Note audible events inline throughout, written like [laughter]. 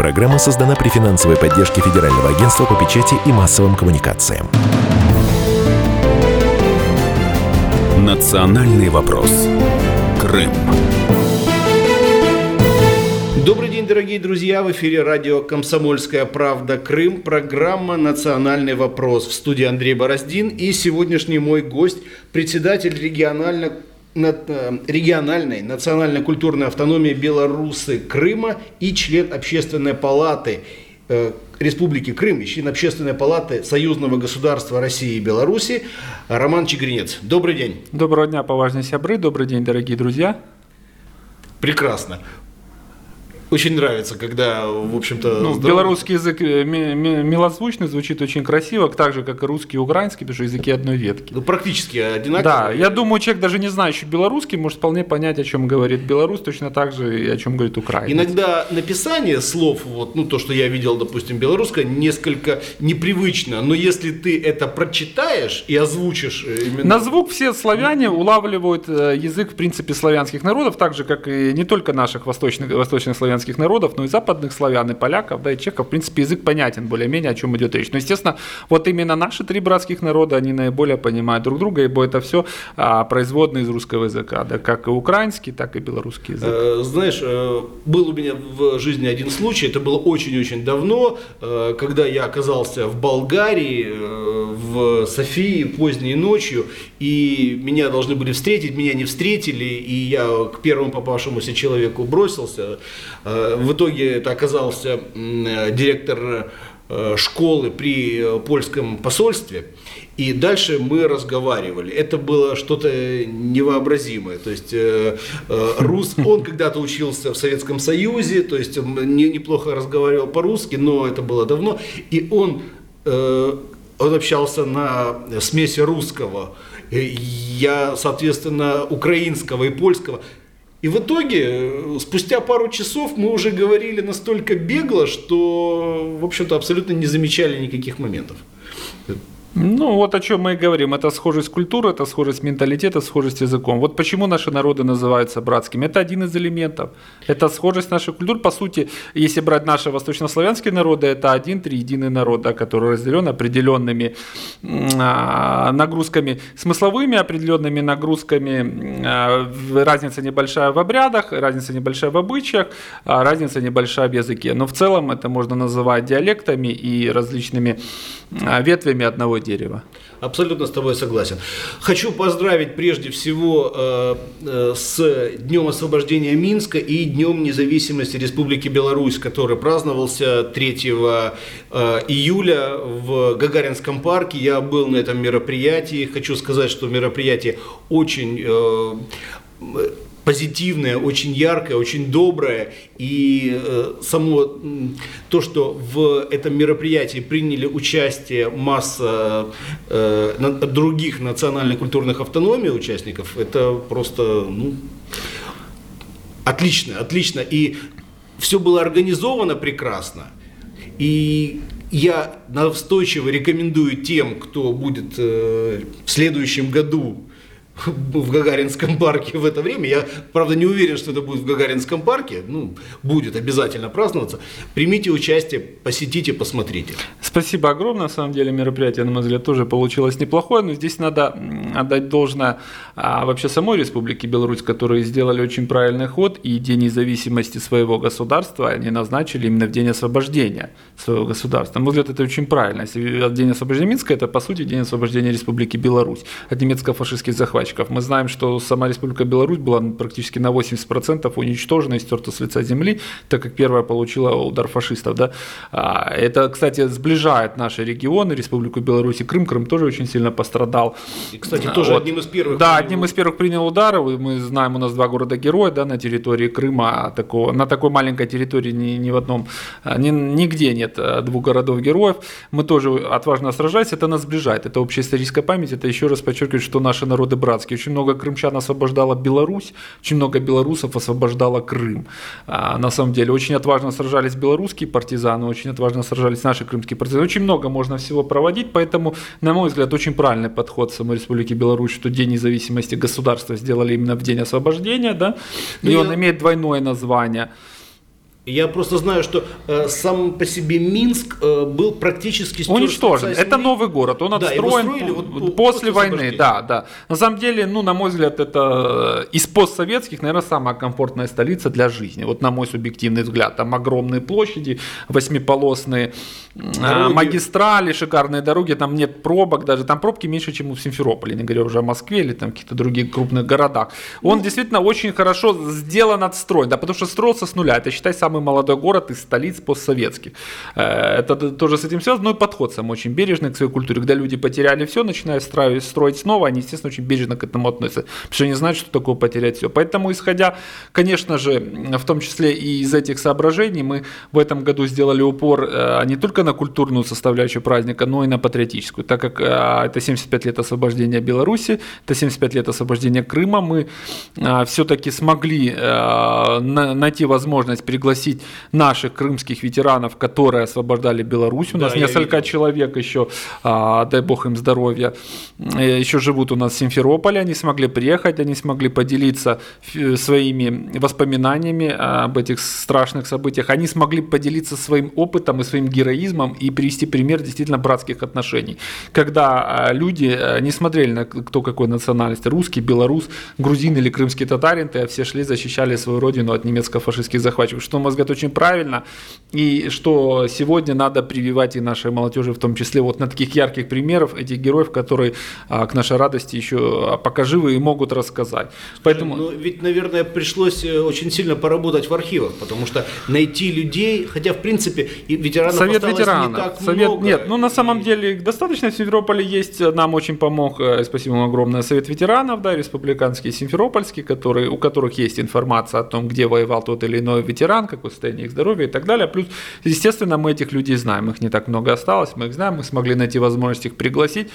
Программа создана при финансовой поддержке Федерального агентства по печати и массовым коммуникациям. Национальный вопрос. Крым. Добрый день, дорогие друзья! В эфире радио «Комсомольская правда. Крым». Программа «Национальный вопрос». В студии Андрей Бороздин и сегодняшний мой гость – председатель регионально э, региональной национально-культурной автономии Белорусы Крыма и член Общественной палаты э, Республики Крым, член Общественной палаты Союзного государства России и Беларуси Роман Чигринец. Добрый день. Доброго дня, поважные сябры. Добрый день, дорогие друзья. Прекрасно. Очень нравится, когда, в общем-то... Ну, здоров... Белорусский язык э, милозвучный, звучит очень красиво, так же, как и русский и украинский, потому что языки одной ветки. Ну, практически одинаковые. Да, я думаю, человек, даже не знающий белорусский, может вполне понять, о чем говорит белорус, точно так же и о чем говорит украинец. Иногда написание слов, вот, ну, то, что я видел, допустим, белорусское, несколько непривычно, но если ты это прочитаешь и озвучишь э, именно... На звук все славяне улавливают э, язык, в принципе, славянских народов, так же, как и не только наших восточных, восточных славянских славянских народов, но и западных славян, и поляков, да, и чехов, в принципе, язык понятен более-менее, о чем идет речь. Но, естественно, вот именно наши три братских народа, они наиболее понимают друг друга, ибо это все а, производные из русского языка, да, как и украинский, так и белорусский язык. Э, знаешь, э, был у меня в жизни один случай, это было очень-очень давно, э, когда я оказался в Болгарии, в Софии поздней ночью, и меня должны были встретить, меня не встретили, и я к первому попавшемуся человеку бросился, в итоге это оказался э, директор э, школы при польском посольстве. И дальше мы разговаривали. Это было что-то невообразимое. То есть э, рус, он [laughs] когда-то учился в Советском Союзе, то есть он не, неплохо разговаривал по-русски, но это было давно. И он, э, он общался на смеси русского, я, соответственно, украинского и польского. И в итоге, э, спустя пару часов мы уже говорили настолько бегло, что, в общем-то, абсолютно не замечали никаких моментов. Ну, вот о чем мы и говорим. Это схожесть культуры, это схожесть менталитета, схожесть языком. Вот почему наши народы называются братскими. Это один из элементов. Это схожесть наших культур. По сути, если брать наши восточнославянские народы, это один триединый народ, да, который разделен определенными а, нагрузками смысловыми, определенными нагрузками. А, разница небольшая в обрядах, разница небольшая в обычаях, а, разница небольшая в языке. Но в целом это можно называть диалектами и различными ветвями одного дерева. Абсолютно с тобой согласен. Хочу поздравить прежде всего э, э, с Днем освобождения Минска и Днем независимости Республики Беларусь, который праздновался 3 э, июля в Гагаринском парке. Я был на этом мероприятии. Хочу сказать, что мероприятие очень э, позитивное, очень яркое, очень доброе. И э, само то, что в этом мероприятии приняли участие масса э, других национально-культурных автономий участников, это просто ну, отлично, отлично. И все было организовано прекрасно. И я настойчиво рекомендую тем, кто будет э, в следующем году в Гагаринском парке в это время. Я, правда, не уверен, что это будет в Гагаринском парке. Ну, будет обязательно праздноваться. Примите участие, посетите, посмотрите. Спасибо огромное. На самом деле мероприятие, на мой взгляд, тоже получилось неплохое. Но здесь надо отдать должное а, вообще самой Республике Беларусь, которые сделали очень правильный ход. И День независимости своего государства они назначили именно в День освобождения своего государства. На мой взгляд, это очень правильно. Если День освобождения Минска, это по сути День освобождения Республики Беларусь от немецко-фашистских захватчиков захватчиков. Мы знаем, что сама Республика Беларусь была практически на 80% уничтожена и стерта с лица земли, так как первая получила удар фашистов. Да? А, это, кстати, сближает наши регионы, Республику Беларусь и Крым. Крым тоже очень сильно пострадал. И, кстати, тоже вот. одним из первых. Да, принял... одним из первых принял удар. Мы знаем, у нас два города-героя да, на территории Крыма. А такого, на такой маленькой территории ни, ни в одном, а, ни, нигде нет двух городов-героев. Мы тоже отважно сражались. Это нас сближает. Это общая историческая память. Это еще раз подчеркивает, что наши народы брат братский. Очень много крымчан освобождала Беларусь, очень много белорусов освобождала Крым. А, на самом деле, очень отважно сражались белорусские партизаны, очень отважно сражались наши крымские партизаны. Очень много можно всего проводить, поэтому, на мой взгляд, очень правильный подход самой Республики Беларусь, что День независимости государства сделали именно в День освобождения, да, и ну, он имеет двойное название – Я просто знаю, что э, сам по себе Минск э, был практически Уничтожен. Это новый город. Он Да, отстроен строили вот п- по- после войны. Да, да. На самом деле, ну, на мой взгляд, это э, из постсоветских, наверное, самая комфортная столица для жизни. Вот на мой субъективный взгляд. Там огромные площади, восьмиполосные э, Дороги. магистрали, шикарные дороги. Там нет пробок даже. Там пробки меньше, чем в Симферополе. Не говоря уже о Москве или там каких-то других крупных городах. Он Ну, действительно очень хорошо сделан, отстроен. Да, потому что строился с нуля. Это, считай, самый молодой город из столиц постсоветских. Э, Это тоже с этим связано. Ну и подход сам очень бережный к своей культуре. Когда люди потеряли все, начинают строить, строить снова, они, естественно, очень бережно к этому относятся. Потому что они знают, что такое потерять все. Поэтому, исходя, конечно же, в том числе и из этих соображений, мы в этом году сделали упор э, не только на культурную составляющую праздника, но и на патриотическую. Так как э, это 75 лет освобождения Беларуси, это 75 лет освобождения Крыма, мы все-таки смогли на- найти возможность пригласить наших крымских ветеранов, которые освобождали Беларусь. У Да, нас несколько видел. человек еще, а, дай бог им здоровья, э, еще живут у нас в Симферополе, они смогли приехать, они смогли поделиться своими воспоминаниями об этих страшных событиях, они смогли поделиться своим опытом и своим героизмом и привести пример действительно братских отношений, когда а, люди э, не смотрели на кто какой национальности, русский, белорус, грузин или крымский татарин, а все шли, защищали свою родину от немецко-фашистских захватчиков, что, на мой взгляд, очень правильно, и что сегодня надо прививать и нашей молодежи, в том числе вот на таких ярких примеров этих героев, которые а, к нашей радости еще а, пока живы и могут рассказать. Поэтому... Ну, ведь, наверное, пришлось э, очень сильно поработать в архивах, потому что найти людей, хотя, в принципе, и ветеранов Совет ветеранов. не так Совет много. нет, ну на И- самом деле достаточно в Симферополе есть. Нам очень помог, э, спасибо ему огромное, Совет ветеранов, да, республиканский, симферопольский, который, у которых есть информация о том, где воевал тот или иной ветеран, какое состояние их здоровья и так далее. Плюс, естественно, мы этих людей знаем, их не так много осталось, мы их знаем, мы смогли найти возможность их пригласить,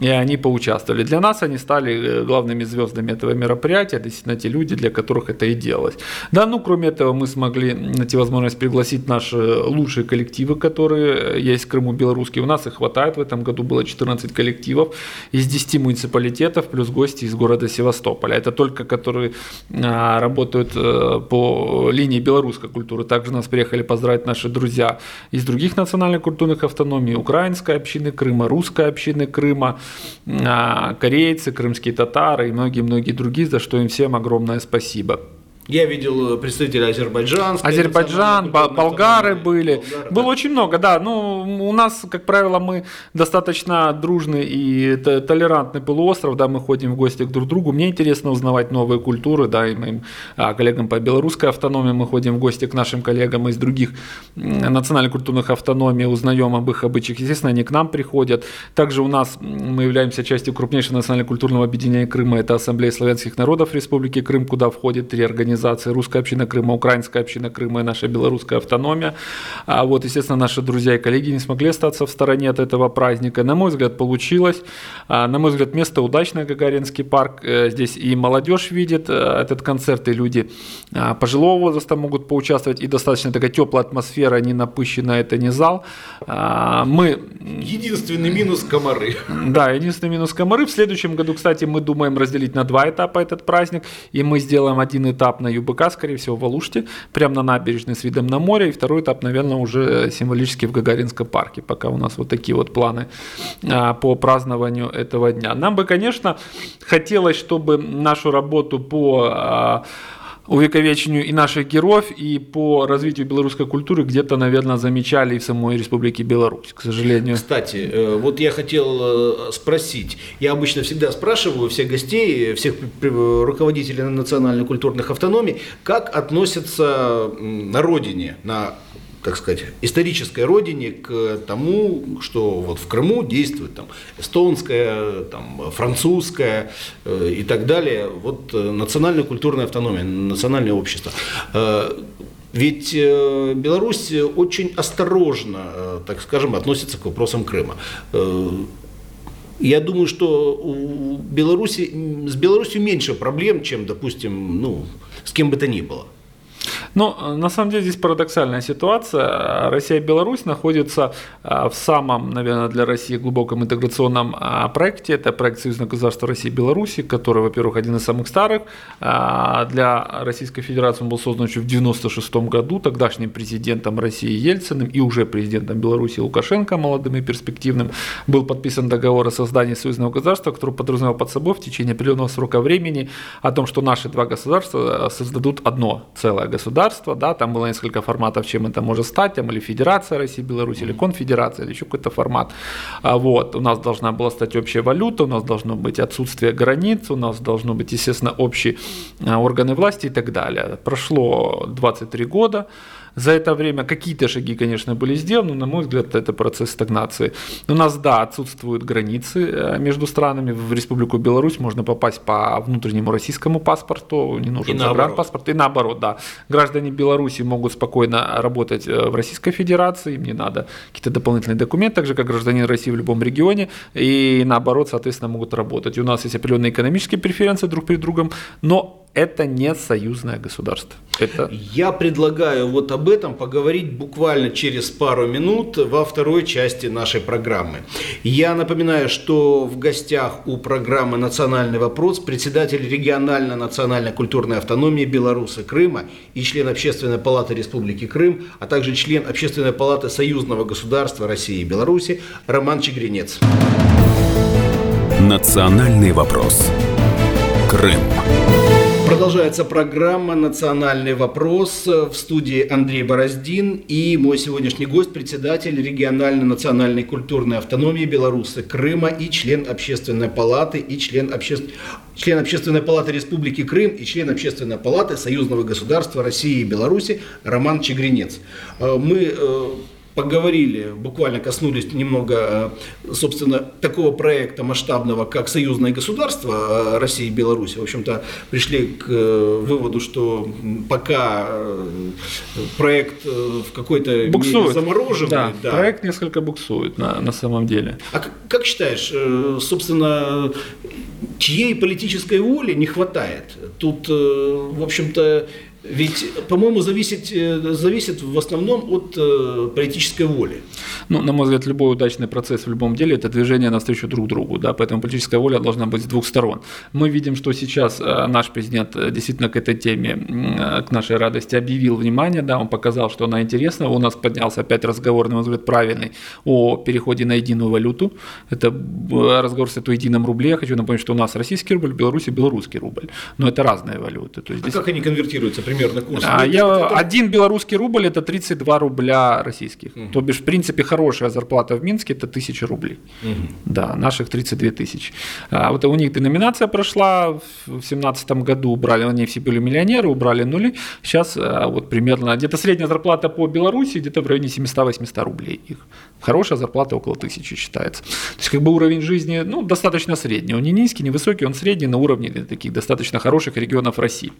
и они поучаствовали. Для нас они стали э, главными звездами этого мероприятия, действительно те люди, для которых это и делалось. Да, ну кроме этого мы смогли найти возможность пригласить наши лучшие коллективы, которые есть в Крыму белорусские. У нас их хватает, в этом году было 14 коллективов из 10 муниципалитетов, плюс гости из города Севастополя. Это только которые а, работают э, по линии белорусской культуры. Также нас приехали поздравить наши друзья из других национальных культурных автономий, украинской общины Крыма, русской общины Крыма, а, корейцы, крымские татары и многие-многие другие, за что им всем огромное спасибо. Я видел э, представителей Азербайджанской. Азербайджан, болгары были. Болгары, Было да. очень много, да. Ну, у нас, как правило, мы достаточно дружный и толерантный полуостров, да, мы ходим в гости к друг другу. Мне интересно узнавать новые культуры, да, и моим а, коллегам по белорусской автономии мы ходим в гости к нашим коллегам из других национально-культурных автономий, узнаем об их обычаях. Естественно, они к нам приходят. Также у нас мы являемся частью крупнейшего национально-культурного объединения Крыма, это Ассамблея славянских народов Республики Крым, куда входит три организации. Русская община Крыма, Украинская община Крыма и наша белорусская автономия. А вот, естественно, наши друзья и коллеги не смогли остаться в стороне от этого праздника. На мой взгляд, получилось. А, На мой взгляд, место удачное, Гагаринский парк. Э, Здесь и молодежь видит э, этот концерт, и люди а, пожилого возраста могут поучаствовать. И достаточно такая теплая атмосфера, не напыщенная, это не зал. А, Мы Единственный минус комары. [laughs] да, единственный минус комары. В следующем году, кстати, мы думаем разделить на два этапа этот праздник. И мы сделаем один этап на ЮБК, скорее всего, в Алуште, прямо на набережной с видом на море. И второй этап, наверное, уже символически в Гагаринском парке. Пока у нас вот такие вот планы а, по празднованию этого дня. Нам бы, конечно, хотелось, чтобы нашу работу по а, увековечению и наших героев, и по развитию белорусской культуры где-то, наверное, замечали и в самой Республике Беларусь, к сожалению. Кстати, э, вот я хотел э, спросить. Я обычно всегда спрашиваю всех гостей, всех руководителей национально-культурных автономий, как относятся на родине, на так сказать, исторической родине к тому, что вот в Крыму действует там эстонская, там французская э, и так далее, вот э, национальная культурная автономия, национальное общество. Э, ведь э, Беларусь очень осторожно, э, так скажем, относится к вопросам Крыма. Э, я думаю, что у Беларуси, с Беларусью меньше проблем, чем, допустим, ну, с кем бы то ни было. Ну, на самом деле здесь парадоксальная ситуация. Россия и Беларусь находятся в самом, наверное, для России глубоком интеграционном проекте. Это проект Союзного государства России и Беларуси, который, во-первых, один из самых старых. Для Российской Федерации он был создан еще в 1996 году тогдашним президентом России Ельциным и уже президентом Беларуси Лукашенко, молодым и перспективным. Был подписан договор о создании союзного государства, который подразумевал под собой в течение определенного срока времени о том, что наши два государства создадут одно целое государство. Да, там было несколько форматов, чем это может стать, там или Федерация России, Беларусь, или Конфедерация, или еще какой-то формат. А Вот. У нас должна была стать общая валюта, у нас должно быть отсутствие границ, у нас должно быть, естественно, общие а, органы власти и так далее. Прошло 23 года. За это время какие-то шаги, конечно, были сделаны, но, на мой взгляд, это процесс стагнации. У нас, да, отсутствуют границы э, между странами. В Республику Беларусь можно попасть по внутреннему российскому паспорту, не нужен загранпаспорт. И наоборот, да. Граждане Беларуси могут спокойно работать э, в Российской Федерации, им не надо какие-то дополнительные документы, так же, как гражданин России в любом регионе, и наоборот, соответственно, могут работать. И у нас есть определенные экономические преференции друг перед другом, но это не союзное государство. Это... Я предлагаю вот об этом поговорить буквально через пару минут во второй части нашей программы. Я напоминаю, что в гостях у программы «Национальный вопрос» председатель региональной национальной культурной автономии Беларуси Крыма и член Общественной палаты Республики Крым, а также член Общественной палаты Союзного государства России и Беларуси Роман Чегринец. Национальный вопрос. Крым. Продолжается программа «Национальный вопрос» в студии Андрей Бороздин и мой сегодняшний гость, председатель региональной национальной культурной автономии Беларуси Крыма и член Общественной палаты и член, обще... член Общественной палаты Республики Крым и член Общественной палаты Союзного государства России и Беларуси Роман Чегринец. Э, мы э, поговорили, буквально коснулись немного, э, собственно, такого проекта масштабного, как союзное государство э, России и Беларуси. В общем-то, пришли к э, выводу, что пока проект в какой-то буксует. заморожен. Да, да, проект несколько буксует на, на самом деле. А как, как считаешь, собственно, чьей политической воли не хватает? Тут, в общем-то, ведь, по-моему, зависит, э, зависит в основном от э, политической воли. Ну, на мой взгляд, любой удачный процесс в любом деле – это движение навстречу друг другу, да, поэтому политическая воля должна быть с двух сторон. Мы видим, что сейчас э, наш президент действительно к этой теме, к нашей радости, объявил внимание, да, он показал, что она интересна, у нас поднялся опять разговор, на мой взгляд, правильный, о переходе на единую валюту. Это разговор с о едином рубле. Я хочу напомнить, что у нас российский рубль, в Беларуси белорусский рубль, но это разные валюты. То есть а здесь... как они конвертируются? Примерно курс? А, я, это... Один белорусский рубль это 32 рубля российских. Угу. То бишь, в принципе, хорошая зарплата в Минске это 1000 рублей. Угу. Да, наших 32 тысячи. А, вот у них деноминация прошла в 2017 году, убрали, они все были миллионеры, убрали нули. Сейчас а, вот примерно, где-то средняя зарплата по Беларуси где-то в районе 700-800 рублей их. Хорошая зарплата около 1000 считается. То есть как бы уровень жизни ну, достаточно средний. Он не низкий, не высокий, он средний на уровне таких достаточно хороших регионов России.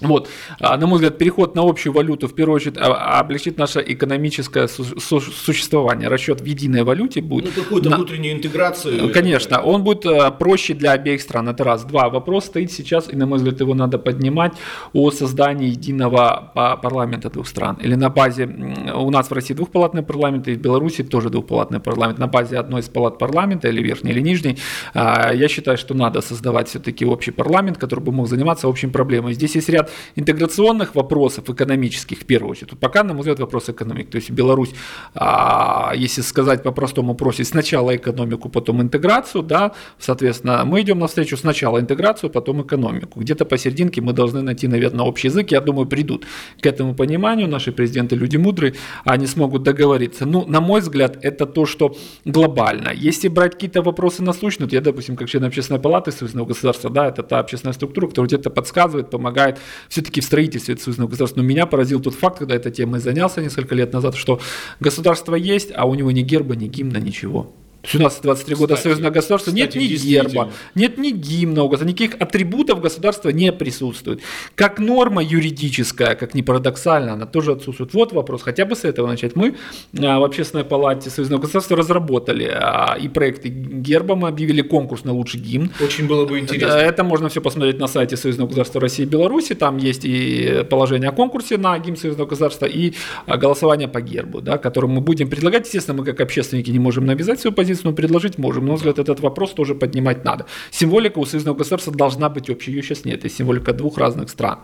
Вот, а, на мой взгляд, переход на общую валюту в первую очередь а, облегчит наше экономическое существование. Расчет в единой валюте будет. Ну, какую-то на... внутреннюю интеграцию. Конечно, он будет а, проще для обеих стран. Это раз. Два. Вопрос стоит сейчас, и на мой взгляд, его надо поднимать о создании единого парламента двух стран. Или на базе, у нас в России двухпалатный парламент, и в Беларуси тоже двухпалатный парламент. На базе одной из палат парламента, или верхней, или нижней, я считаю, что надо создавать все-таки общий парламент, который бы мог заниматься общими проблемами. Здесь есть ряд интеграционных вопросов экономических, в первую очередь. Тут пока, на мой взгляд, вопрос экономики. То есть Беларусь, а, если сказать по-простому, просит сначала экономику, потом интеграцию, да, соответственно, мы идем навстречу сначала интеграцию, потом экономику. Где-то посерединке мы должны найти, наверное, общий язык. Я думаю, придут к этому пониманию. Наши президенты люди мудрые, они смогут договориться. Ну, на мой взгляд, это то, что глобально. Если брать какие-то вопросы насущные, вот я, допустим, как член общественной палаты Союзного государства, да, это та общественная структура, которая где-то подсказывает, помогает все-таки в строительстве союзного государства. Но меня поразил тот факт, когда этой темой занялся несколько лет назад, что государство есть, а у него ни герба, ни гимна, ничего. То есть у нас 23 года союзного государства, нет кстати, ни действительно. герба, нет ни гимна, указа, никаких атрибутов государства не присутствует. Как норма юридическая, как ни парадоксально, она тоже отсутствует. Вот вопрос, хотя бы с этого начать. Мы а, в Общественной палате союзного государства разработали а, и проекты герба, мы объявили конкурс на лучший гимн. Очень было бы интересно. Это можно все посмотреть на сайте Союзного государства России и Беларуси. Там есть и положение о конкурсе на гимн Союзного государства, и а, голосование по гербу, да, которым мы будем предлагать. Естественно, мы как общественники не можем навязать свою позицию, но предложить можем. На мой взгляд, этот вопрос тоже поднимать надо. Символика у Союзного государства должна быть общей. Ее сейчас нет. Это символика двух разных стран.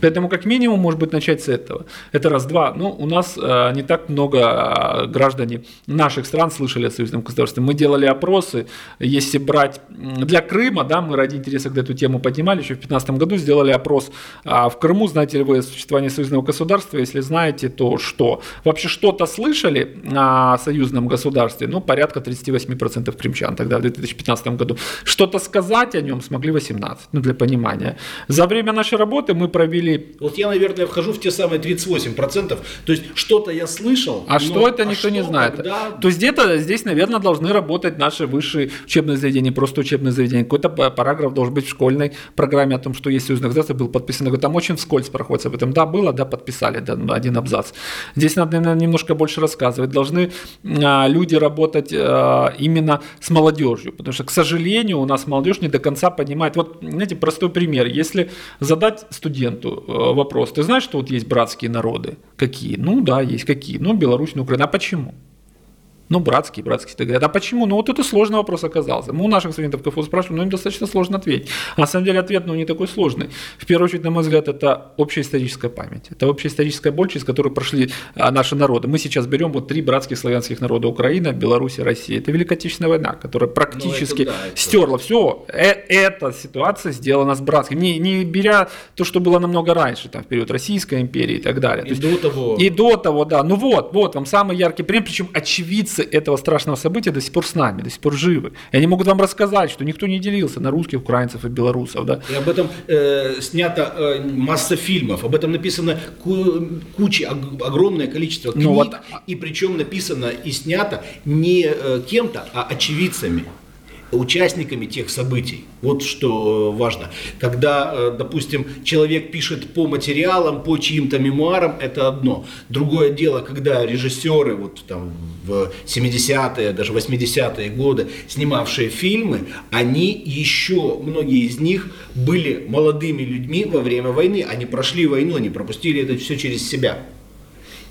Поэтому, как минимум, может быть, начать с этого. Это раз. Два. Ну, у нас э, не так много э, граждане наших стран слышали о союзном государстве. Мы делали опросы, если брать для Крыма, да, мы ради интереса когда эту тему поднимали, еще в 2015 году сделали опрос а, в Крыму, знаете ли вы о существовании союзного государства, если знаете, то что? Вообще что-то слышали о союзном государстве? Ну, порядка 38% крымчан тогда в 2015 году. Что-то сказать о нем смогли 18, ну, для понимания. За время нашей работы мы провели Вот я, наверное, вхожу в те самые 38%. То есть что-то я слышал. А но- что это, а никто не что, знает. когда- То есть где-то здесь, наверное, должны работать наши высшие учебные заведения, просто учебные заведения. Какой-то па- параграф должен быть в школьной программе о том, что есть союзное государство, был подписан. Там очень вскользь проходится об этом. Да, было, да, подписали, да, ну, один абзац. Здесь надо, наверное, немножко больше рассказывать. Должны а, люди работать а, именно с молодежью, потому что, к сожалению, у нас молодежь не до конца понимает. Вот, знаете, простой пример. Если задать студенту э, вопрос, ты знаешь, что вот есть братские народы? Какие? Ну да, есть какие? Ну, Беларусь, ну, Украина. А почему? Ну, братские, братские. Ты говорят, а почему? Ну, вот это сложный вопрос оказался. Мы у наших студентов КФУ спрашиваем, но им достаточно сложно ответить. А на самом деле ответ, ну, не такой сложный. В первую очередь, на мой взгляд, это общая историческая память. Это общая историческая боль, через которую прошли а, наши народы. Мы сейчас берем вот три братских славянских народа. Украина, Беларусь и Россия. Это Великая Отечественная война, которая практически Ну, это да, это- стерла все. эта ситуация сделана с братским. Не, не беря то, что было намного раньше, там, в период Российской империи и так далее. И То есть до того. и до того, да. Ну вот, вот вам самый яркий пример. Причем очевидцы этого страшного события до сих пор с нами, до сих пор живы. И они могут вам рассказать, что никто не делился на русских, украинцев и белорусов. Да? И об этом э, снято э, масса фильмов, об этом написано ку- куча, ог- огромное количество книг, Ну вот. и причем написано и снято не э, кем-то, а очевидцами участниками тех событий. Вот что э, важно. Когда, э, допустим, человек пишет по материалам, по чьим-то мемуарам, это одно. Другое дело, когда режиссеры вот там в 70-е, даже 80-е годы снимавшие фильмы, они еще, многие из них были молодыми людьми во время войны. Они прошли войну, они пропустили это все через себя.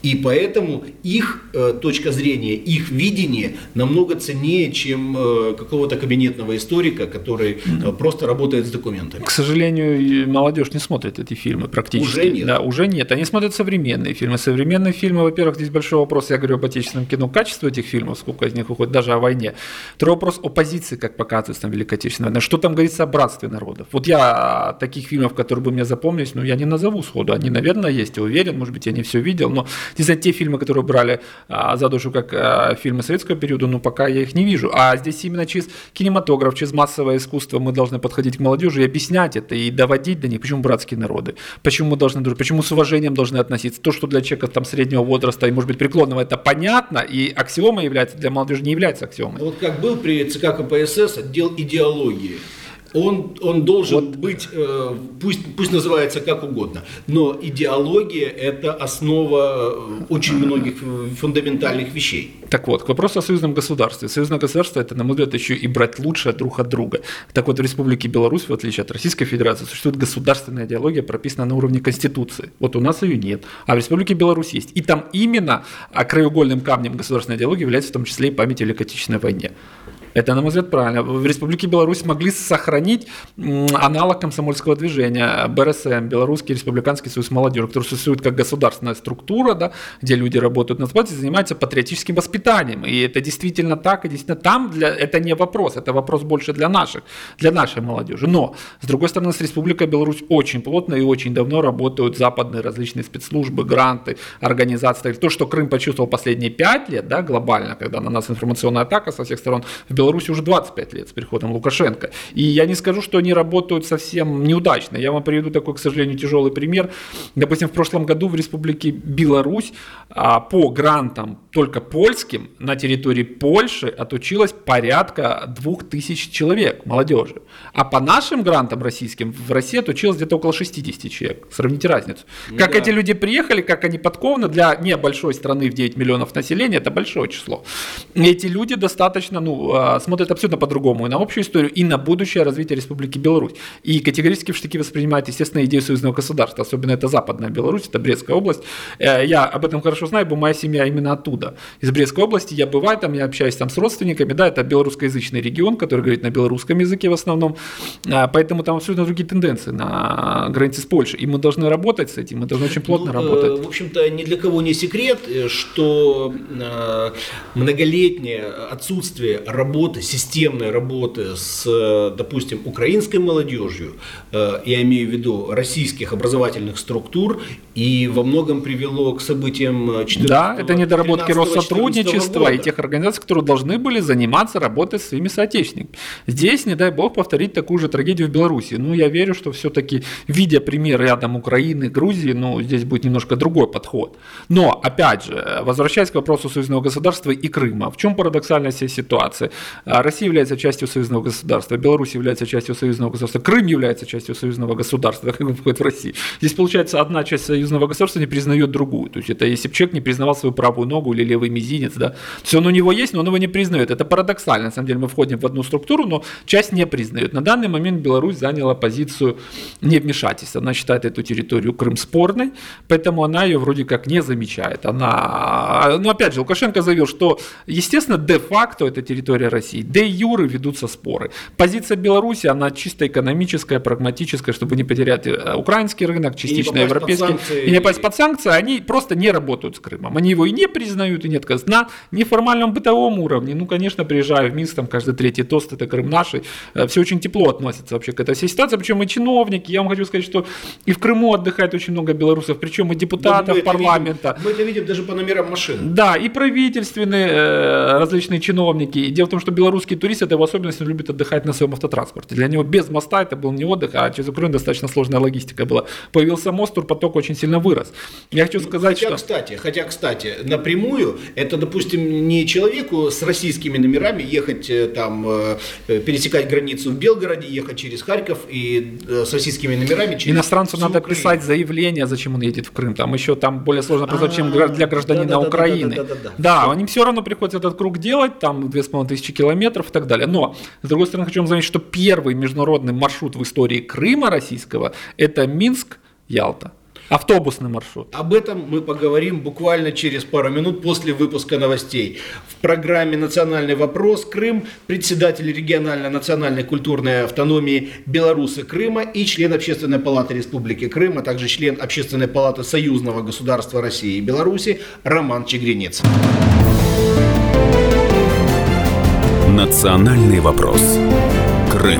И поэтому их э, точка зрения, их видение намного ценнее, чем э, какого-то кабинетного историка, который э, просто работает с документами. К сожалению, молодежь не смотрит эти фильмы практически. Уже нет. Да, уже нет. Они смотрят современные фильмы. Современные фильмы, во-первых, здесь большой вопрос, я говорю об отечественном кино, качество этих фильмов, сколько из них уходит, даже о войне. Второй вопрос о позиции, как показывается там Великой Отечественной войны. Что там говорится о братстве народов? Вот я таких фильмов, которые бы мне запомнились, ну, я не назову сходу. Они, наверное, есть, я уверен, может быть, я не все видел, но здесь те фильмы, которые брали а, за душу как а, фильмы советского периода, ну, пока я их не вижу. А здесь именно через кинематограф, через массовое искусство мы должны подходить к молодежи и объяснять это, и доводить до них, почему братские народы, почему мы должны дружить, почему с уважением должны относиться. То, что для человека там среднего возраста и, может быть, преклонного, это понятно, и аксиома является, для молодежи не является аксиомой. Вот как был при ЦК КПСС отдел идеологии. Он, он должен быть, э, пусть, пусть называется как угодно, но идеология – это основа э, очень многих э, фундаментальных вещей. Так вот, к вопросу о союзном государстве. Союзное государство – это, на мой взгляд, еще и брать лучшее друг от друга. Так вот, в Республике Беларусь, в отличие от Российской Федерации, существует государственная идеология, прописанная на уровне Конституции. Вот у нас ее нет, а в Республике Беларусь есть. И там именно а, краеугольным камнем государственной идеологии является в том числе и память о Великой Отечественной войне. Это, на мой взгляд, правильно. В Республике Беларусь смогли сохранить аналог комсомольского движения БРСМ, Белорусский республиканский союз молодежи, который существует как государственная структура, да, где люди работают на спорте, занимаются патриотическим воспитанием. И это действительно так, и действительно там для, это не вопрос, это вопрос больше для наших, для нашей молодежи. Но, с другой стороны, с Республикой Беларусь очень плотно и очень давно работают западные различные спецслужбы, гранты, организации. То, что Крым почувствовал последние пять лет, да, глобально, когда на нас информационная атака со всех сторон, в Беларуси уже 25 лет с приходом Лукашенко. И я не скажу, что они работают совсем неудачно. Я вам приведу такой, к сожалению, тяжелый пример. Допустим, в прошлом году в Республике Беларусь а, по грантам только польским на территории Польши отучилось порядка 2000 человек молодежи. А по нашим грантам российским в России отучилось где-то около 60 человек. Сравните разницу. Как Да. эти люди приехали, как они подкованы для небольшой страны в 9 миллионов населения, это большое число. Эти люди достаточно, ну, а, смотрят абсолютно по-другому и на общую историю, и на будущее развитие Республики Беларусь. И категорически в штыки воспринимают, естественно, идею союзного государства, особенно это западная Беларусь, это Брестская область. Э, Я об этом хорошо знаю, бо моя семья именно оттуда. Из Брестской области я бываю там, я общаюсь там с родственниками, да, это белорусскоязычный регион, который говорит на белорусском языке в основном, А, поэтому там абсолютно другие тенденции на границе с Польшей, и мы должны работать с этим, мы должны очень плотно Ну, э, работать. В общем-то, ни для кого не секрет, э, что э, многолетнее отсутствие работы, системной работы с, э, допустим, украинской молодежью, э, я имею в виду российских образовательных структур, и во многом привело к событиям 14 Да, это недоработки 13-14 Россотрудничества и тех организаций, которые должны были заниматься работой с своими соотечественниками. Здесь, не дай бог, повторить такую же трагедию в Беларуси. Ну, я верю, что все-таки, видя пример рядом Украины, Грузии, ну, здесь будет немножко другой подход. Но, опять же, возвращаясь к вопросу союзного государства и Крыма, в чем парадоксальность всей ситуации? А, Россия является частью союзного государства, Беларусь является частью союзного государства, Крым является частью союзного государства, как он входит в Россию. Здесь, получается, одна часть союзного государства не признает другую. То есть это если бы человек не признавал свою правую ногу или левый мизинец, да, есть он у него есть, но он его не признает. Это парадоксально. На самом деле мы входим в одну структуру, но часть не признает. На данный момент Беларусь заняла позицию невмешательства. Она считает эту территорию Крым спорной, поэтому она ее вроде как не замечает. Она, ну опять же, Лукашенко заявил, что, естественно, де-факто это территория России, де-юры ведутся споры. Позиция Беларуси, она чисто экономическая, прагматическая, чтобы не потерять э, украинский рынок, частично под европейский, санкции. и не попасть под санкции, они просто не работают с Крымом. Они его и не признают, и не отказывают. На неформальном бытовом уровне, ну, конечно, приезжаю в Минск, там каждый третий тост, это Крым наш, и, все очень тепло относятся вообще к этой всей ситуации, причем и чиновники, я вам хочу сказать, что и в Крыму отдыхает очень много белорусов, причем и Да, депутатов мы это парламента. видим- мы это видим даже по номерам машин. Да, и правительственные э, различные чиновники. И дело в том, что белорусский турист, это в особенности любит отдыхать на своем автотранспорте. Для него без моста это был не отдых, а через Украину достаточно сложная логистика была. Появился мост, турпоток очень сильно вырос. Я хочу сказать, Хотя, что... кстати, хотя, кстати, напрямую, это, допустим, не человеку с российскими номерами ехать э, там, э, э, пересекать границу в Белгороде, ехать через Харьков и с российскими номерами через Иностранцу надо Украину. писать заявление, зачем он едет в Крым. Там еще там более сложно процедура, чем гра- для гражданина А. Украины. Да, они все равно приходится этот круг делать, там 2500 километров и так далее. Но, с другой стороны, хочу вам заметить, что первый международный маршрут в истории Крыма российского – это Минск-Ялта. Автобусный маршрут. Об этом мы поговорим буквально через пару минут после выпуска новостей. В программе «Национальный вопрос. Крым» председатель региональной национальной культурной автономии Беларусы Крыма и член Общественной палаты Республики Крым, а также член Общественной палаты Союзного государства России и Беларуси Роман Чегринец. Национальный вопрос. Крым.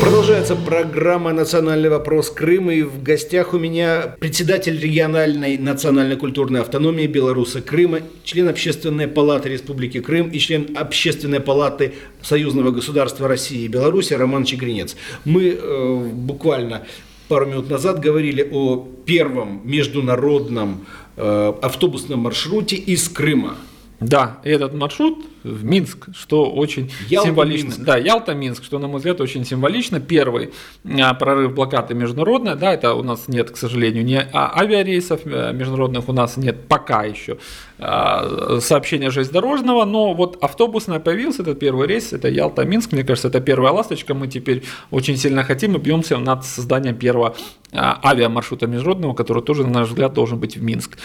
Продолжается программа «Национальный вопрос Крыма» и в гостях у меня председатель региональной национальной культурной автономии Беларуси Крыма, член Общественной палаты Республики Крым и член Общественной палаты Союзного государства России и Беларуси Роман Чегринец. Мы э, буквально пару минут назад говорили о первом международном э, автобусном маршруте из Крыма. Да, этот маршрут в Минск, что очень Ялта, символично. Минск. Да, Ялта-Минск, что, на мой взгляд, очень символично. Первый а, прорыв блокады международной, да, это у нас нет, к сожалению, не а, авиарейсов э, международных у нас нет пока еще а, сообщения железнодорожного, но вот автобусная появился, этот первый рейс, это Ялта-Минск, мне кажется, это первая ласточка, мы теперь очень сильно хотим и бьемся над созданием первого авиамаршрута международного, который тоже, на наш взгляд, должен быть в Минск.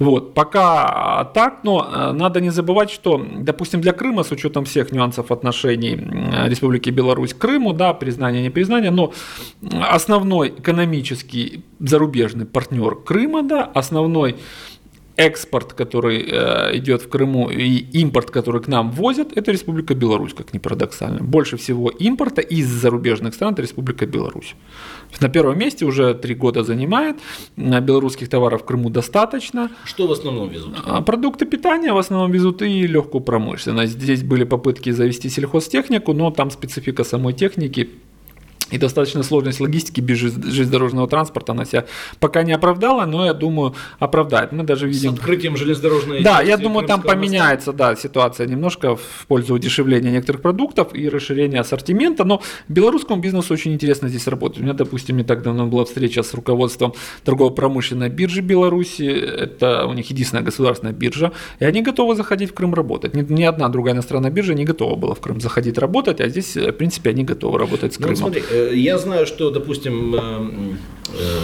Вот, пока так, но надо не забывать, что, допустим, для Крыма, с учетом всех нюансов отношений Республики Беларусь к Крыму, да, признание, непризнание, но основной экономический зарубежный партнер Крыма, да, основной экспорт, который э, идет в Крыму, и импорт, который к нам возят, это Республика Беларусь, как ни парадоксально. Больше всего импорта из зарубежных стран это Республика Беларусь. На первом месте уже три года занимает. Э, Белорусских товаров в Крыму достаточно. Что в основном везут? А Продукты питания в основном везут и легкую промышленность. Здесь были попытки завести сельхозтехнику, но там специфика самой техники и достаточно сложность логистики без желез- железнодорожного транспорта она себя пока не оправдала, но я думаю оправдает. Мы даже С видим открытием железнодорожной да, я думаю, там поменяется, да, ситуация немножко в пользу удешевления некоторых продуктов и расширения ассортимента, но белорусскому бизнесу очень интересно здесь работать. У меня, допустим, не так давно была встреча с руководством торгово-промышленной биржи Беларуси, это у них единственная государственная биржа, и они готовы заходить в Крым работать. Ни, ни одна другая иностранная биржа не готова была в Крым заходить работать, а здесь, в принципе, они готовы работать с Ну, Крымом. смотри, э, я знаю, что, допустим, э, э,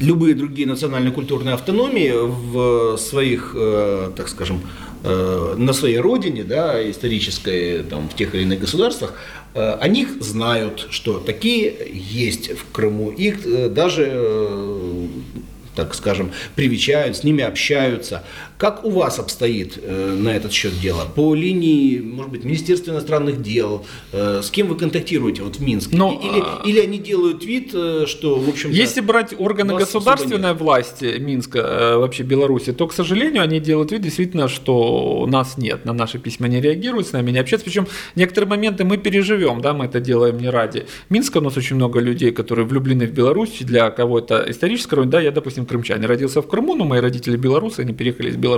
любые другие национально-культурные автономии в своих, э, так скажем, э, на своей родине, да, исторической, там, в тех или иных государствах, э, о них знают, что такие есть в Крыму. Их э, даже, э, так скажем, привечают, с ними общаются. Как у вас обстоит э, на этот счет дело? По линии, может быть, Министерства иностранных дел, э, с кем вы контактируете вот в Минске? Ну, И- или, а- или они делают вид, э, что, в общем Если брать органы государственной власти Минска, э, вообще Беларуси, то, к сожалению, они делают вид действительно, что нас нет, на наши письма не реагируют, с нами не общаются. Причем некоторые моменты мы переживем, да, мы это делаем не ради Минска. У нас очень много людей, которые влюблены в Беларусь, для кого это историческая роль. Да, я, допустим, крымчанин, родился в Крыму, но мои родители белорусы, они переехали из Беларуси.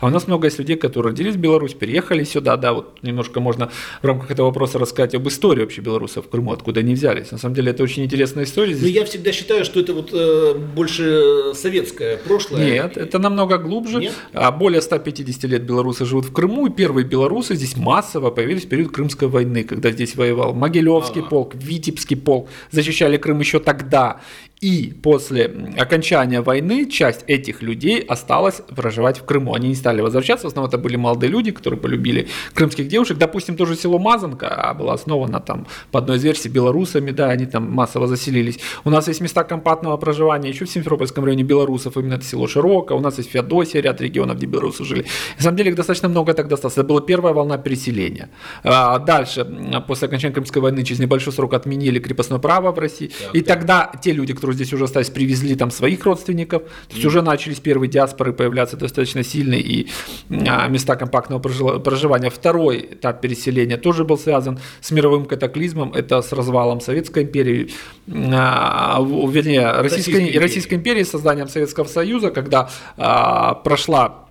А у нас много есть людей, которые родились в Беларусь, переехали сюда, да, вот немножко можно в рамках этого вопроса рассказать об истории вообще белорусов в Крыму, откуда они взялись. На самом деле это очень интересная история. Но Здесь я всегда считаю, что это вот э, больше советское прошлое. Нет, это намного глубже. Нет? А Более 150 лет белорусы живут в Крыму, и первые белорусы здесь массово появились в период Крымской войны, когда здесь воевал Могилевский Ага. полк, Витебский полк, защищали Крым еще тогда. И после окончания войны часть этих людей осталась проживать в Крыму. Они не стали возвращаться, в основном это были молодые люди, которые полюбили крымских девушек. Допустим, тоже село Мазанка а, было основано там по одной из версий белорусами, да, они там массово заселились. У нас есть места компактного проживания еще в Симферопольском районе белорусов, именно это село Широко, у нас есть Феодосия, ряд регионов, где белорусы жили. На самом деле их достаточно много тогда осталось. Это была первая волна переселения. А, Дальше, после окончания Крымской войны, через небольшой срок отменили крепостное право в России. и тогда те люди, которые здесь уже остались, привезли там своих родственников. То есть уже начались первые диаспоры появляться достаточно сильные и а, места компактного проживания. Второй этап переселения тоже был связан с мировым катаклизмом. Это с развалом Советской империи, а, вернее, Российской, Российской империи. Российской империи, с созданием Советского Союза, когда а, прошла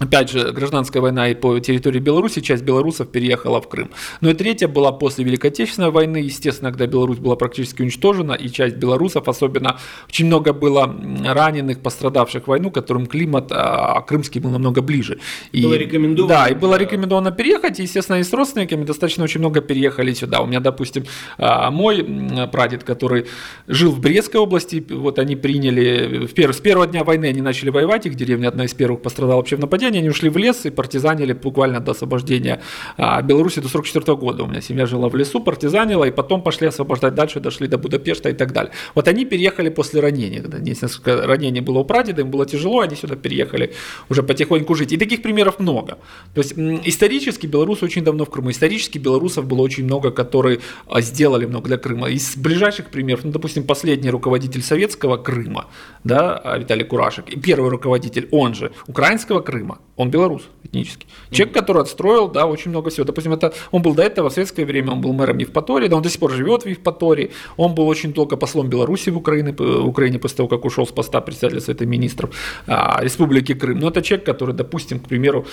Опять же, гражданская война и по территории Беларуси, часть белорусов переехала в Крым. Ну и третья была после Великой Отечественной войны, естественно, когда Беларусь была практически уничтожена, и часть белорусов, особенно очень много было раненых, пострадавших в войну, которым климат а, крымский был намного ближе. И, Было рекомендовано, Да, и было рекомендовано переехать, и, естественно, и с родственниками достаточно очень много переехали сюда. У меня, допустим, а, мой прадед, который жил в Брестской области, вот они приняли, в пер- с первого дня войны они начали воевать, их деревня одна из первых пострадала вообще в нападении, они ушли в лес и партизанили буквально до освобождения а, Беларуси до 44 года. У меня семья жила в лесу, партизанила, и потом пошли освобождать дальше, дошли до Будапешта и так далее. Вот они переехали после ранения, когда несколько ранений было у прадеда, им было тяжело, они сюда переехали уже потихоньку жить. И таких примеров много. То есть исторически белорусы очень давно в Крыму. Исторически белорусов было очень много, которые а, сделали много для Крыма. Из ближайших примеров, ну, допустим, последний руководитель советского Крыма, да, а, Виталий Курашек, и первый руководитель, он же, украинского Крыма, он белорус этнический. Человек, который отстроил, да, очень много всего. Допустим, это, он был до этого в советское время, он был мэром Евпатории, да, он до сих пор живет в Евпатории, он был очень долго послом Беларуси в Украине, в Украине после того, как ушел с поста председателя Совета Министров а, Республики Крым. Но это человек, который, допустим, к примеру,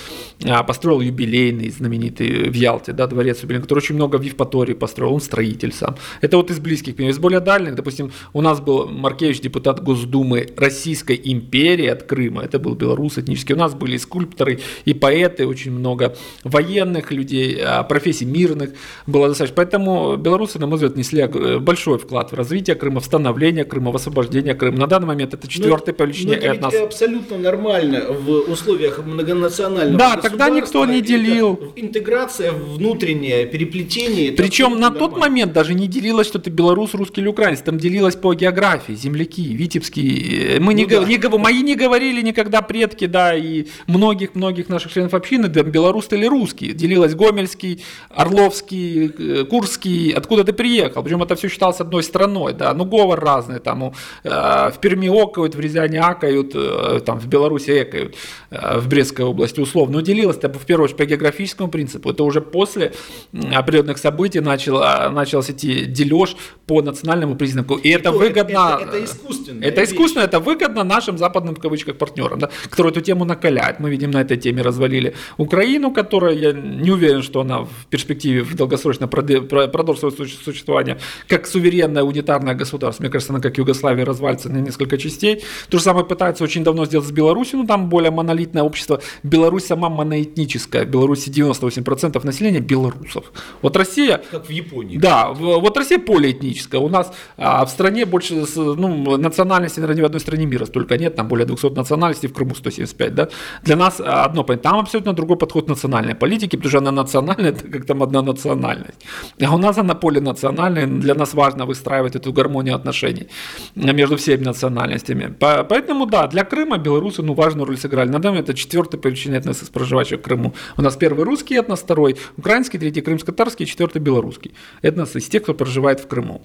а, построил юбилейный, знаменитый в Ялте, да, дворец юбилейный, который очень много в Евпатории построил, он строитель сам. Это вот из близких примеров. Из более дальних, допустим, у нас был Маркевич, депутат Госдумы Российской империи от Крыма, это был белорус этнический. У нас были и скульпторы, и поэты, очень много военных людей, а, профессий мирных было достаточно. Поэтому белорусы, на мой взгляд, несли ог- большой вклад в развитие Крыма, в становление Крыма, в освобождение Крыма. На данный момент это четвертый по Ну, величине это ведь этнос. абсолютно нормально в условиях многонационального Да, тогда никто не делил. Это Интеграция внутренняя, переплетение. это Причем на тот нормально. момент даже не делилось, что ты белорус, русский или украинец. Там делилось по географии, земляки, витебские. Э, Мы не, Ну гов- да. не мои не говорили никогда предки, да, и много многих-многих наших членов общины, да, белорус или русский, делилась Гомельский, Орловский, э, Курский, откуда ты приехал, причем это все считалось одной страной, да, ну говор разный, там, ну, э, в Перми окают, в Рязани акают, э, там, в Беларуси экают, э, в Брестской области условно, но делилось это в первую очередь по географическому принципу, это уже после определенных событий начал, а, начался идти дележ по национальному признаку, и это То выгодно. это- это Это вещь. искусственно, это выгодно нашим западным в кавычках партнерам, да, которые эту тему накаляют. Мы видим на этой теме развалили Украину, которая, я не уверен, что она в перспективе в долгосрочно продолжит свое суще- существование как суверенное унитарное государство. Мне кажется, она как Югославия развалится на несколько частей. То же самое пытаются очень давно сделать с Беларусью, но там более монолитное общество. Беларусь сама моноэтническая. В Беларуси 98% населения белорусов. Вот Россия Как в Японии. да, вот Россия полиэтническая. У нас а, в стране больше ну, национальностей, наверное, ни в одной стране мира столько нет, там более 200 национальностей, в Крыму 175, да. Для нас а, одно там абсолютно другой подход национальной политике, потому что она национальная, [laughs] это как там одна национальность. А у нас она полинациональная, для нас важно выстраивать эту гармонию отношений между всеми национальностями. По- Поэтому, да, для Крыма белорусы, ну, важную роль сыграли. На данный момент это четвертый по величине этнос из проживающих в Крыму. У нас первый русский этнос, второй украинский, третий крымско-татарский, четвертый белорусский. Этнос из тех, кто проживает в Крыму.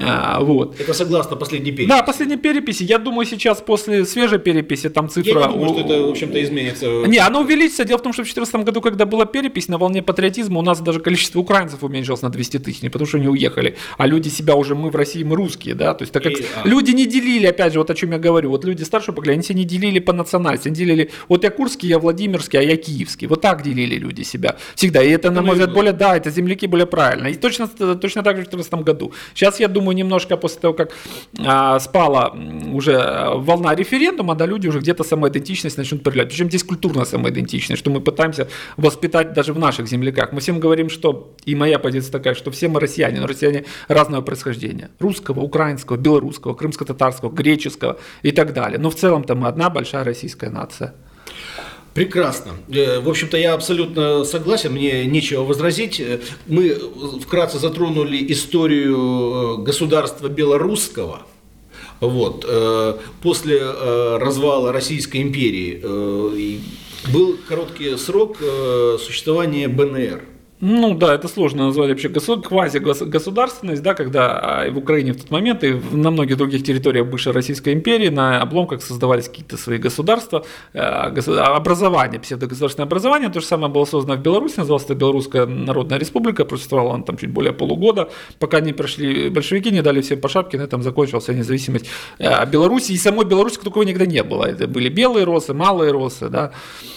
А, вот. Это согласно последней переписи. Да, последней переписи. Я думаю, сейчас после свежей переписи там Я цифра... не думаю, у- что это, в общем-то, изменится. не, оно увеличится. Дело в том, что в 2014 году, когда была перепись, на волне патриотизма у нас даже количество украинцев уменьшилось на 200 тысяч, не потому что они уехали, а люди себя уже, мы в России, мы русские, да, то есть так как И, а. люди не делили, опять же, вот о чем я говорю, вот люди старшего поколения, они себя не делили по национальности, они делили, вот я курский, я Владимирский, а я киевский, вот так делили люди себя всегда, и это, на мой взгляд, более, да, это земляки более правильно, и точно, точно так же в 2014 году. Сейчас, я думаю, немножко после того, как а, спала уже волна референдума, да, люди уже где-то самоидентичность начнут проявлять. Причем здесь культурная самоидентичность, что мы пытаемся воспитать даже в наших земляках. Мы всем говорим, что, и моя позиция такая, что все мы россияне, но россияне разного происхождения. Русского, украинского, белорусского, крымско-татарского, греческого и так далее. Но в целом-то мы одна большая российская нация. Прекрасно. Э, В общем-то, я абсолютно согласен, мне нечего возразить. Э, Мы вкратце затронули историю э, государства белорусского. Вот. э, После э, развала Российской империи э, был короткий срок существования БНР. Ну да, это сложно назвать вообще госу- квази-государственность, да, когда а, в Украине в тот момент и на многих других территориях бывшей Российской империи на обломках создавались какие-то свои государства, э, а, образование, псевдогосударственное образование, то же самое было создано в Беларуси, называлось это Белорусская Народная Республика, просуществовала она там чуть более полугода, пока не прошли большевики, не дали всем по шапке, на этом закончилась независимость э, Беларуси, и самой Беларуси такого никогда не было, это были белые росы, малые росы, да,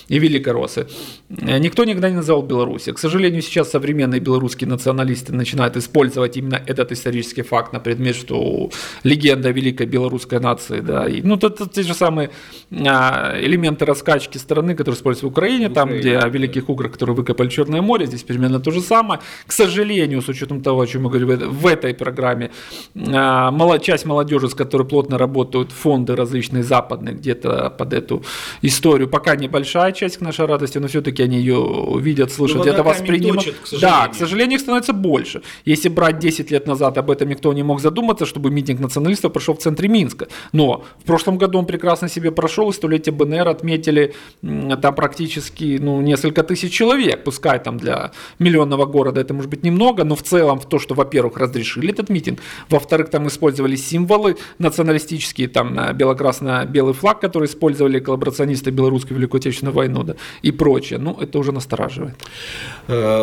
и великоросы. Э, Никто никогда не называл Беларуси. К сожалению, сейчас современные белорусские националисты начинают использовать именно этот исторический факт на предмет, что легенда великой белорусской нации, да, и, ну, это, это те же самые а, элементы раскачки страны, которые используются в Украине, там, где о великих уграх, которые выкопали Черное море, здесь примерно то же самое. К сожалению, с учетом того, о чем мы говорим в этой- в программе, а, часть молодежи, с которой плотно работают фонды различные западные, где-то под эту историю, пока небольшая часть к нашей радости, но все-таки они ее видят, слышат, Ну, где-то она камень воспринимают. Точит, к сожалению. Да, к сожалению, их становится больше. Если брать 10 лет назад, об этом никто не мог задуматься, чтобы митинг националистов прошел в центре Минска. Но в прошлом году он прекрасно себе прошел, и столетие БНР отметили там практически ну, несколько тысяч человек. Пускай там для миллионного города это может быть немного, но в целом в то, что, во-первых, разрешили этот митинг, во-вторых, там использовали символы националистические, там э, бело-красно-белый флаг, который использовали коллаборационисты белорусской Великую Отечественную войну, да, и прочее. Ну, это уже настораживает.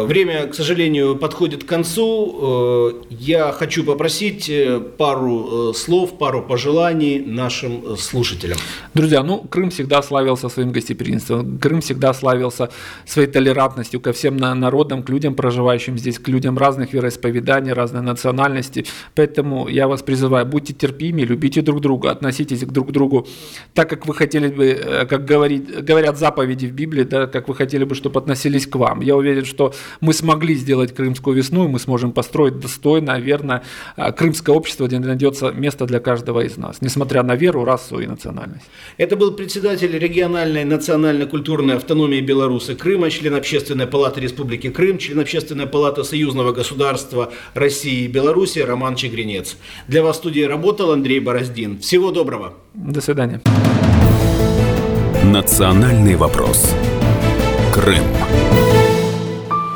Время, к сожалению, подходит к концу. Э, Я хочу попросить э, пару э, слов, пару пожеланий нашим слушателям. Друзья, ну, Крым всегда славился своим гостеприимством, Крым всегда славился своей толерантностью ко всем на- народам, к людям, проживающим здесь, к людям разных вероисповеданий, разной национальности. Поэтому я вас призываю, будьте терпимы, любите друг друга, относитесь к друг другу так, как вы хотели бы, как говорит, говорят заповеди в Библии, да, как вы хотели бы, чтобы относились к вам. Я уверен, что мы смогли сделать Крымскую весну, и мы сможем построить достойно, верно, э, крымское общество, где найдется место для каждого из нас, несмотря на веру, расу и национальность. Это был председатель региональной национально-культурной автономии Беларуси Крыма, член Общественной палаты Республики Крым, член Общественной палаты Союзного государства России и Беларуси Роман Чегринец. Для вас в студии работал Андрей Бороздин. Всего доброго! До свидания. Национальный вопрос. Крым.